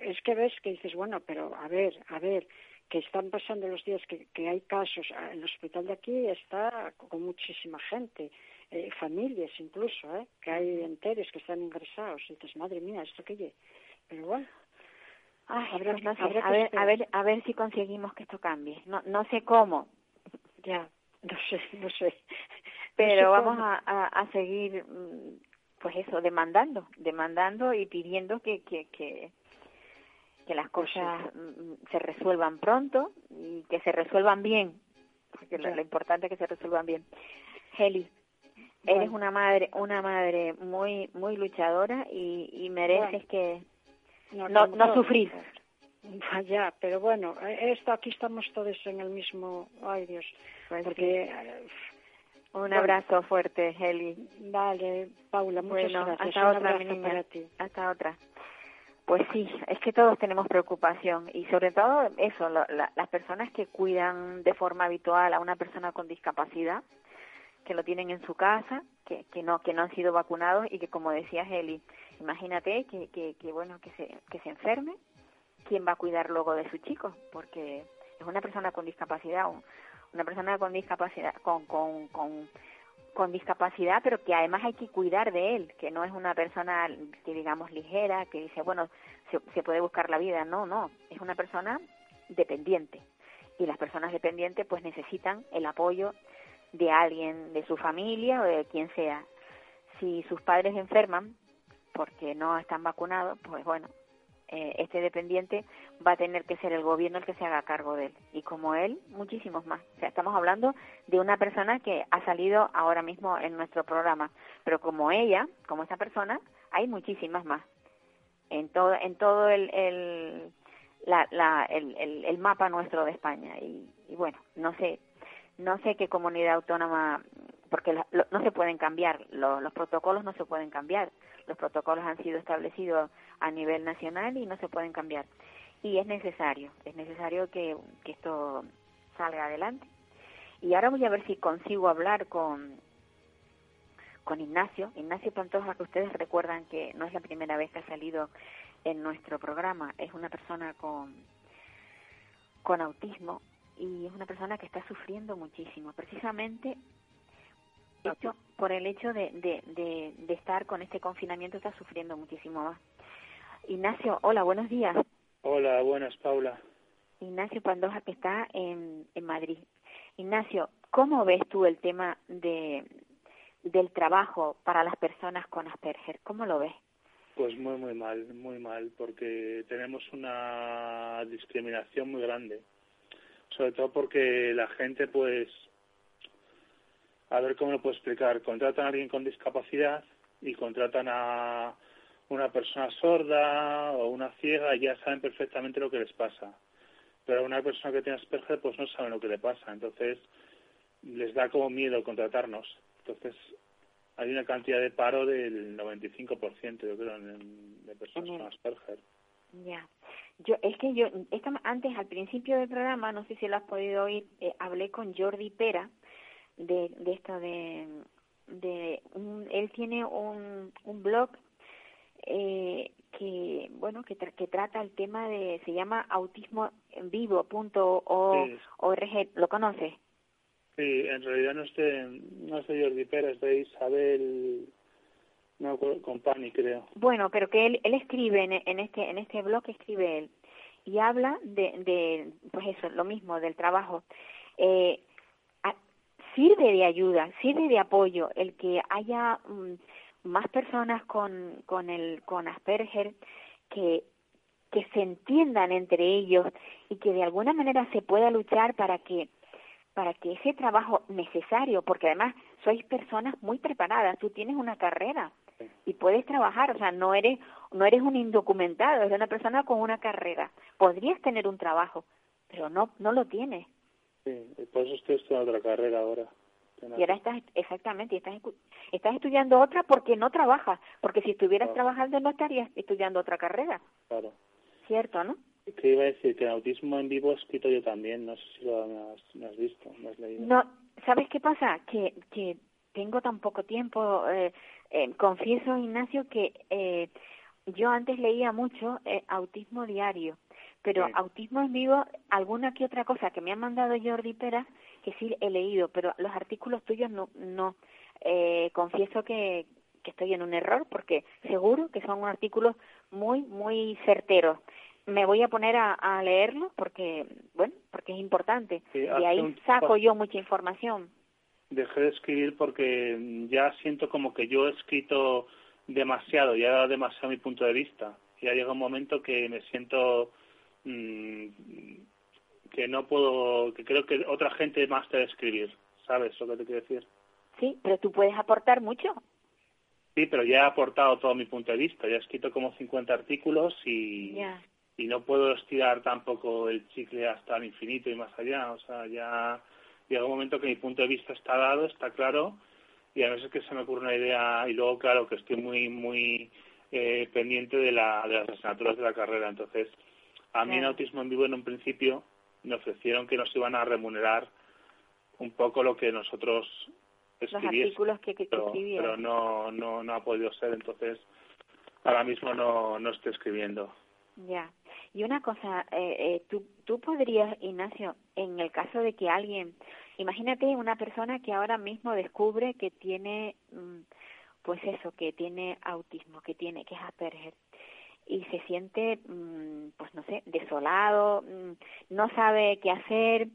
es que ves que dices, bueno, pero a ver, a ver, que están pasando los días que, que hay casos, en el hospital de aquí está con muchísima gente, eh, familias incluso, ¿eh? que hay enteros que están ingresados. Y dices, madre mía, ¿esto qué es? Pero bueno.
Ay,
Habrá
pues
que-
no sé,
habrá que
a ver, a ver, a ver si conseguimos que esto cambie. No, no sé cómo,
Ya, no sé, no sé.
pero
No sé
vamos a, a, a seguir, mm, pues eso, demandando, demandando y pidiendo que, que, que, que las cosas mm, se resuelvan pronto y que se resuelvan bien, porque lo, importante es que se resuelvan bien. Heli, eres una madre, una madre muy, muy luchadora y, y mereces
Bueno.
que no, no
todo.
sufrir.
Ya, pero bueno, esto aquí estamos todos en el mismo. Ay, Dios.
Pues
Porque. eh,
Un
Bueno.
abrazo fuerte, Heli.
Vale, Paula, muchas
Bueno,
gracias.
hasta
Un
otra, mi
abrazo
niña.
para ti.
Hasta otra. Pues sí, es que todos tenemos preocupación y sobre todo eso, lo- la- las personas que cuidan de forma habitual a una persona con discapacidad, que lo tienen en su casa, que, que no que no han sido vacunados y que como decía Heli, imagínate que, que, que bueno que se que se enferme, quién va a cuidar luego de su chico, porque es una persona con discapacidad, un- una persona con discapacidad con, con con discapacidad, pero que además hay que cuidar de él, que no es una persona que digamos ligera, que dice, bueno, se, se puede buscar la vida, no, no, es una persona dependiente. Y las personas dependientes pues necesitan el apoyo de alguien, de su familia o de quien sea. Si sus padres enferman porque no están vacunados, pues bueno, eh, este dependiente va a tener que ser el gobierno el que se haga cargo de él. Y como él, muchísimos más. O sea, estamos hablando de una persona que ha salido ahora mismo en nuestro programa. Pero como ella, como esta persona, hay muchísimas más. En todo, en todo el, el, la, la, el, el, el mapa nuestro de España. Y, y bueno, no sé, no sé qué comunidad autónoma, porque lo- no se pueden cambiar, lo- los protocolos no se pueden cambiar. Los protocolos han sido establecidos a nivel nacional y no se pueden cambiar. Y es necesario, es necesario que, esto salga adelante. Y ahora voy a ver si consigo hablar con, con Ignacio, Ignacio Pantoja, que ustedes recuerdan que no es la primera vez que ha salido en nuestro programa, es una persona con, con autismo y es una persona que está sufriendo muchísimo, precisamente hecho, por el hecho de, de, de, de estar con este confinamiento está sufriendo muchísimo más. Ignacio, hola, buenos días.
Hola, buenas, Paula.
Ignacio Pandoja, que está en, en Madrid. Ignacio, ¿cómo ves tú el tema de, del trabajo para las personas con Asperger? ¿Cómo lo ves?
Pues muy, muy mal, muy mal, porque tenemos una discriminación muy grande. Sobre todo porque la gente, pues, a ver cómo lo puedo explicar, contratan a alguien con discapacidad y contratan a una persona sorda o una ciega y ya saben perfectamente lo que les pasa. Pero a una persona que tiene Asperger, pues no saben lo que le pasa. Entonces, les da como miedo contratarnos. Entonces, hay una cantidad de paro del 95%, yo creo, en- de personas con Asperger.
Ya. Yo, es que yo, esta, antes, al principio del programa, no sé si lo has podido oír, eh, hablé con Jordi Pera de, de esto de, de un- él tiene un, un blog eh, que, bueno, que, tra- que trata el tema de, se llama autismoenvivo.org, ¿lo conoces?
Sí, en realidad no es de, no de Jordi Pérez, de Isabel no, Compani, creo.
Bueno, pero que él, él escribe en, en este en este blog escribe él y habla de, de pues eso, lo mismo del trabajo. Eh, sirve de ayuda, sirve de apoyo el que haya mm, más personas con con el con Asperger que que se entiendan entre ellos y que de alguna manera se pueda luchar para que para que ese trabajo necesario, porque además sois personas muy preparadas, tú tienes una carrera y puedes trabajar, o sea, no eres no eres un indocumentado, eres una persona con una carrera. Podrías tener un trabajo, pero no no lo tienes.
Sí, por eso estoy estudiando otra carrera ahora.
Y ahora estás exactamente, estás estás estudiando otra porque no trabajas, porque si estuvieras
Claro.
trabajando no estarías estudiando otra carrera,
Claro.
¿cierto, no?
Que iba a decir que en autismo en vivo he escrito yo también, no sé si lo has, has visto, me has leído.
No, ¿sabes qué pasa? Que, que tengo tan poco tiempo. Eh, eh, confieso, Ignacio, que eh, yo antes leía mucho eh, Autismo Diario, pero
Sí.
autismo en vivo, alguna que otra cosa que me ha mandado Jordi Pera, que sí he leído, pero los artículos tuyos no, no, eh, confieso que, que estoy en un error, porque seguro que son artículos muy, muy certeros. Me voy a poner a, a leerlos porque, bueno, porque es importante.
Sí,
De ahí saco yo mucha información.
Dejé de escribir porque ya siento como que yo he escrito demasiado, ya he dado demasiado mi punto de vista. Ya llega un momento que me siento mm, que no puedo, que creo que otra gente más debe escribir, ¿sabes lo que te quiero decir?
Sí, pero tú puedes aportar mucho.
Sí, pero ya he aportado todo mi punto de vista, ya he escrito como 50 artículos y, y no puedo estirar tampoco el chicle hasta el infinito y más allá. O sea, ya llega un momento que mi punto de vista está dado, está claro, y a veces que se me ocurre una idea y luego, claro, que estoy muy, muy eh, pendiente de, la, de las asignaturas de la carrera. Entonces, a mí en. Autismo en Vivo en un principio me ofrecieron que nos iban a remunerar un poco lo que nosotros
Los
escribiésemos
artículos que, que, que
pero,
escribieras.
pero no, no, no ha podido ser, entonces ahora mismo no, no estoy escribiendo.
Ya. Y una cosa, eh, eh, tú, tú podrías, Ignacio, en el caso de que alguien, imagínate una persona que ahora mismo descubre que tiene, mm, pues eso, que tiene autismo, que tiene, que es Asperger, y se siente, mm, pues no sé, desolado, mm, no sabe qué hacer.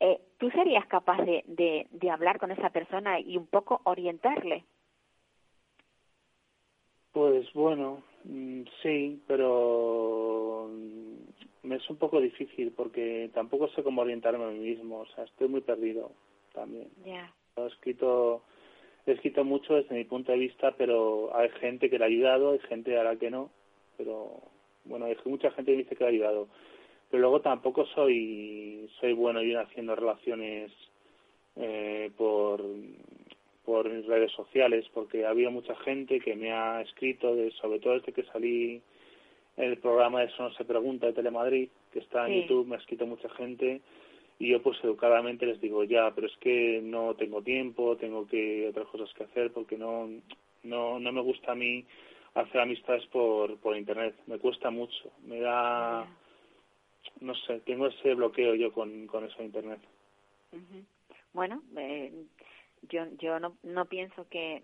Eh, ¿Tú serías capaz de, de, de hablar con esa persona y un poco orientarle?
Pues bueno, mm, sí, pero me es un poco difícil porque tampoco sé cómo orientarme a mí mismo, o sea, estoy muy perdido también.
Ya.
He escrito, he escrito mucho desde mi punto de vista, pero hay gente que le ha ayudado, hay gente a la que no, pero bueno, hay mucha gente que dice que ha ayudado. Pero luego tampoco soy soy bueno yo haciendo relaciones eh, por por redes sociales porque ha habido mucha gente que me ha escrito de sobre todo desde que salí en el programa de Eso no se pregunta de Telemadrid que está en
Sí.
YouTube me ha escrito mucha gente y yo pues educadamente les digo ya pero es que no tengo tiempo tengo que otras cosas que hacer porque no no no me gusta a mí hacer amistades por por internet me cuesta mucho me da no sé tengo ese bloqueo yo con con eso de internet.
Bueno, eh, yo yo no no pienso que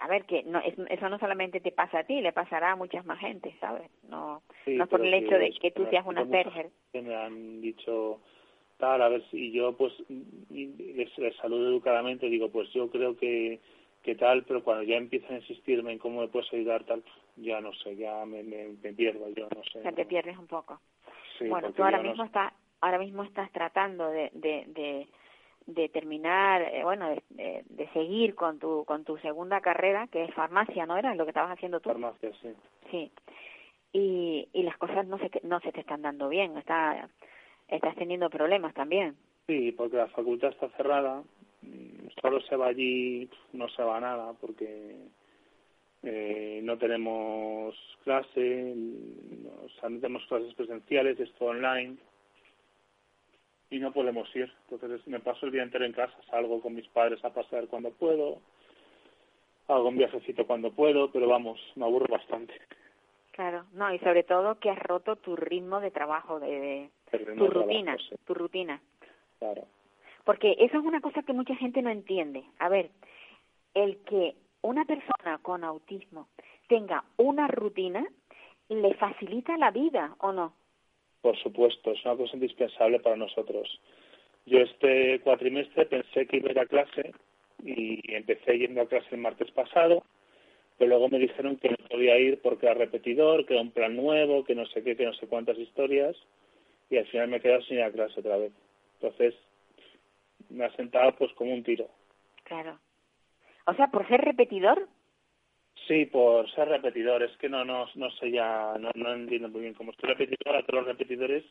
a ver que no es- eso no solamente te pasa a ti, le pasará a muchas más gente, ¿sabes? No
Sí,
no por el hecho de que tú seas una Asperger.
que me han dicho tal, a ver si y yo pues les, les saludo educadamente, digo pues yo creo que, que tal, pero cuando ya empiezan a insistirme en cómo me puedes ayudar tal, ya no sé, ya me, me, me pierdo, yo no sé.
Sea, te
no-
pierdes un poco.
sí,
bueno, tú ahora
no
mismo
sé.
estás ahora mismo estás tratando de de, de, de terminar, eh, bueno, de, de, seguir con tu con tu segunda carrera, que es farmacia, ¿no era lo que estabas haciendo tú?
farmacia, sí.
Sí. Y, y las cosas no se no se te están dando bien, está estás teniendo problemas también.
Sí, porque la facultad está cerrada, solo se va allí, no se va nada, porque eh, no tenemos clase, no, o sea, no tenemos clases presenciales, es todo online y no podemos ir. Entonces me paso el día entero en casa, salgo con mis padres a pasear cuando puedo, hago un viajecito cuando puedo, pero vamos, me aburro bastante.
Claro, no, y sobre todo que has roto tu ritmo de trabajo, de, tu
de trabajo,
rutina,
sí,
tu rutina.
claro.
Porque eso es una cosa que mucha gente no entiende. A ver, el que una persona con autismo tenga una rutina le facilita la vida, ¿o no?
Por supuesto, es una cosa indispensable para nosotros. Yo este cuatrimestre pensé que iba a ir a clase y empecé yendo a clase el martes pasado, pero luego me dijeron que no podía ir porque era repetidor, que era un plan nuevo, que no sé qué, que no sé cuántas historias, y al final me he quedado sin ir a clase otra vez. Entonces, me ha sentado pues como un tiro.
Claro. O sea, por ser repetidor,
Sí, por ser repetidor, es que no no, no sé ya, no, no entiendo muy bien. Como estoy repetidor, a todos los repetidores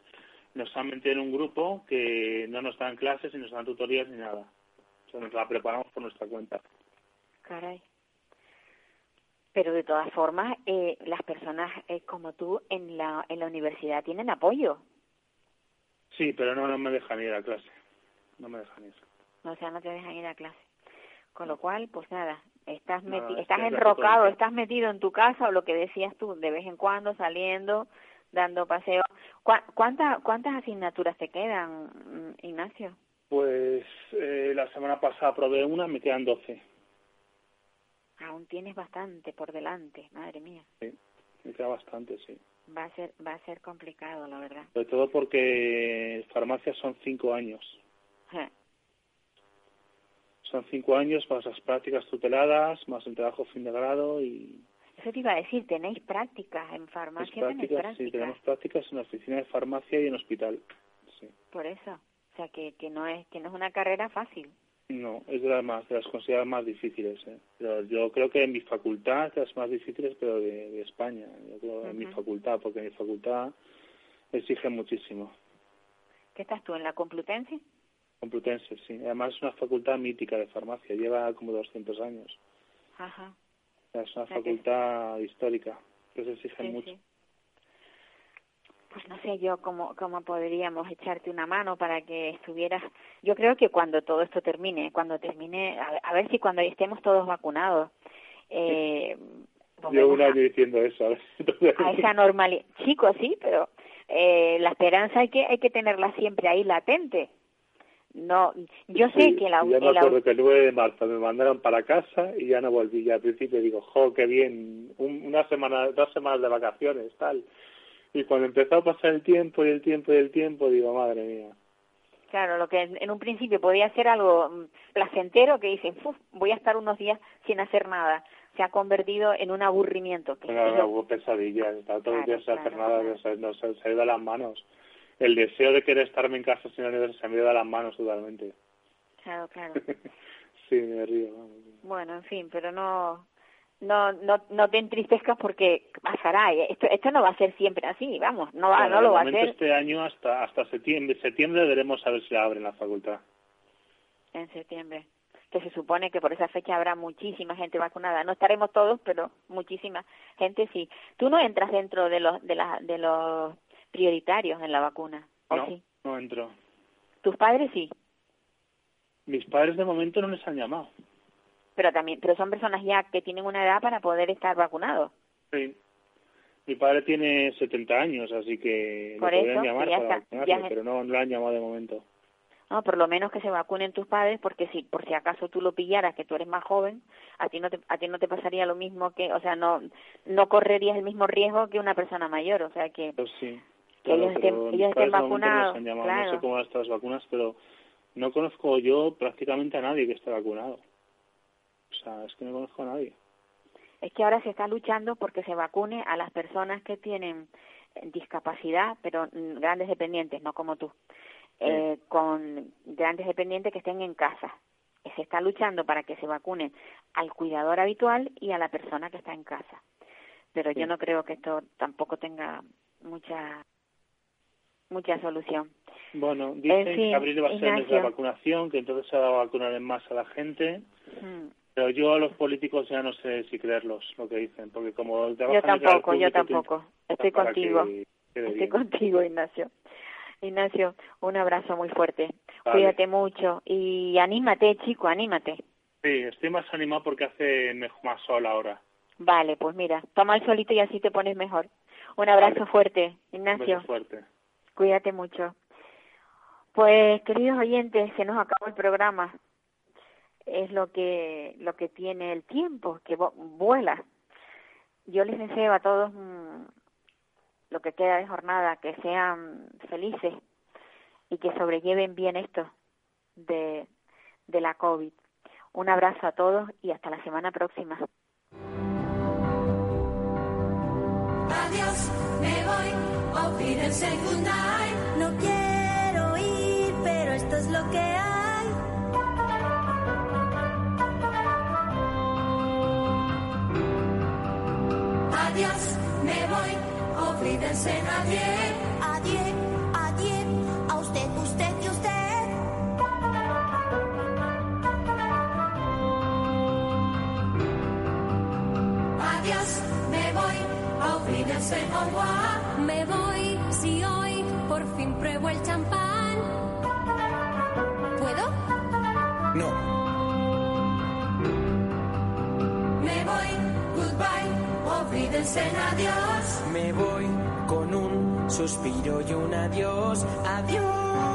nos han metido en un grupo que no nos dan clases ni nos dan tutorías ni nada. O sea, nos la preparamos por nuestra cuenta.
caray. Pero de todas formas, eh, las personas eh, como tú en la, en la universidad tienen apoyo.
Sí, pero no, no me dejan ir a clase. No me dejan ir.
O sea, no te dejan ir a clase. Con lo cual, pues nada, estás
Nada,
meti-
es
estás enrocado, estás metido en tu casa o lo que decías tú, de vez en cuando saliendo, dando paseos. ¿Cuá- cuánta- ¿Cuántas asignaturas te quedan, mm, Ignacio?
Pues eh, la semana pasada probé una, me quedan 12.
Aún tienes bastante por delante, madre mía.
Sí, me queda bastante, sí.
Va a ser, va a ser complicado, la verdad.
Sobre todo porque farmacia son cinco años. Son cinco años más las prácticas tuteladas, más el trabajo fin de grado y
Eso te iba a decir, tenéis prácticas en farmacia, tenéis
prácticas,
prácticas.
sí, tenemos prácticas en la oficina de farmacia y en hospital. Sí.
Por eso, o sea que, que no es que no es una carrera fácil.
No, es de las más, de las consideradas más difíciles. ¿eh? Pero yo creo que en mi facultad, de las más difíciles, pero de, de España. Yo creo en mi facultad, porque en mi facultad exige muchísimo.
¿Qué estás tú en la Complutense?
Complutense, sí. Además es una facultad mítica de farmacia, lleva como 200 años.
Ajá.
Es una
O sea que-
facultad histórica, que se exige
Sí,
mucho.
sí. Pues no sé yo cómo, cómo podríamos echarte una mano para que estuvieras. Yo creo que cuando todo esto termine, cuando termine, a, a ver si cuando estemos todos vacunados, eh, volvemos
un
a-
año diciendo eso. a
a esa normalidad. Chicos, sí, pero eh, la esperanza hay que hay que tenerla siempre ahí latente. No, yo sé
Sí,
que la,
y ya me
el au-
acuerdo que el 9 de marzo me mandaron para casa y ya no volví. Ya al principio digo, jo, qué bien, un- una semana, dos semanas de vacaciones, tal. Y cuando empezó a pasar el tiempo y el tiempo y el tiempo, digo, madre mía.
Claro, lo que en un principio podía ser algo mm, placentero, que dicen, "Uf, voy a estar unos días sin hacer nada, se ha convertido en un aburrimiento. Que
Era
es lo-
hubo pesadilla, todo el
Claro,
día sin hacer
claro,
nada,
claro.
o sea, nos se ha ido de las manos. El deseo de querer estarme en casa sin la universidad se me de las manos totalmente.
claro, claro.
sí, me río. vamos.
Bueno, en fin, pero no, no, no, no te entristezcas porque pasará. y Esto, esto no va a ser siempre así, vamos, no va,
Bueno,
no lo va a ser
este año hasta hasta septiembre, septiembre veremos a ver si la abren la facultad.
en septiembre. Que se supone que por esa fecha habrá muchísima gente vacunada. No estaremos todos, pero muchísima gente sí. Tú no entras dentro de los, de la, de los prioritarios en la vacuna, ¿o
No,
sí?
no entró.
Tus padres sí,
Mis padres de momento no les han llamado.
pero también, pero son personas ya que tienen una edad para poder estar vacunados.
Sí. Mi padre tiene 70 años, así que
Por
lo podrían
eso,
llamar
ya
para
está, ya-
pero no, no lo han llamado de momento.
No, por lo menos que se vacunen tus padres, porque si por si acaso tú lo pillaras, que tú eres más joven, a ti no te, a ti no te pasaría lo mismo que, o sea, no, no correrías el mismo riesgo que una persona mayor, o sea que,
Pues sí.
Que ellos
pero
estén,
mis
ellos estén
no
vacunados,
les han llamado. No
claro.
sé cómo van estas vacunas, pero no conozco yo prácticamente a nadie que esté vacunado. O sea, es que no conozco a nadie.
Es que ahora se está luchando porque se vacune a las personas que tienen eh, discapacidad, pero mm, grandes dependientes, no como tú, eh, con grandes dependientes que estén en casa. Eh, Se está luchando para que se vacunen al cuidador habitual y a la persona que está en casa. Pero yo no creo que esto tampoco tenga mucha mucha solución.
Bueno, dicen
fin,
que abril va a ser mes de la vacunación, que entonces se va a vacunar en masa a la gente.
Mm.
Pero yo a los políticos ya no sé si creerlos lo que dicen, porque como
Yo tampoco, yo tampoco. Estoy contigo.
que
Estoy
bien.
contigo, Ignacio. Ignacio, un abrazo muy fuerte.
Vale.
Cuídate mucho y anímate, chico, anímate.
Sí, estoy más animado porque hace más sol ahora.
Vale, pues mira, toma el solito y así te pones mejor. Un abrazo
Vale.
fuerte,
Un
Ignacio.
beso fuerte.
Cuídate mucho. Pues, queridos oyentes, se nos acabó el programa. Es lo que lo que tiene el tiempo, que vuela. Yo les deseo a todos mm, lo que queda de jornada, que sean felices y que sobrelleven bien esto de, de la COVID. Un abrazo a todos y hasta la semana próxima.
Adiós, me voy, Wiedersehen, good night. No quiero ir, pero esto es lo que hay. Adiós, me voy, Wiedersehen, adiós. Adiós, adiós, a usted, usted y usted. Adiós, me voy, Confidence en agua.
Me voy si hoy por fin pruebo el champán. ¿Puedo?
No.
Me voy, goodbye, olvídense en adiós.
Me voy con un
suspiro y un adiós, adiós.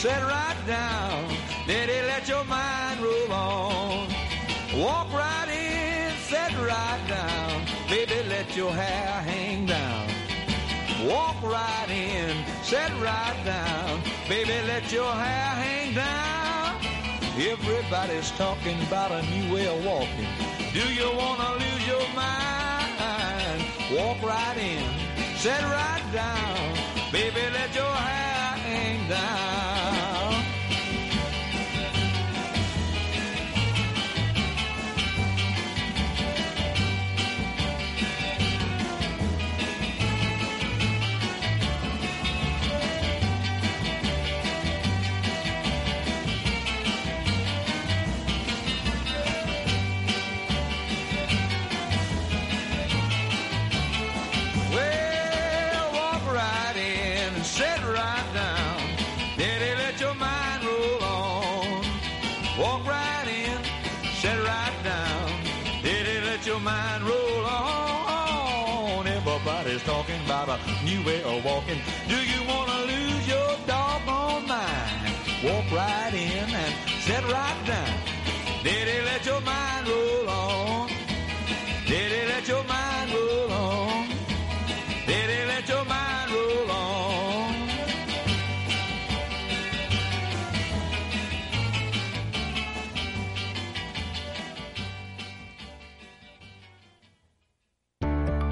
Set right down, Daddy, let your mind roll on. Walk right in, set right down, baby, let your hair hang down. Walk right in, set right down, baby, let your hair hang down. Everybody's talking about a new way of walking. Do you wanna lose your mind? Walk right in, set right down, baby, let your hair hang down. a new way of walking. Do you want to lose your doggone mind? Walk right in and sit right down. Did he let your mind roll on? Did he let your mind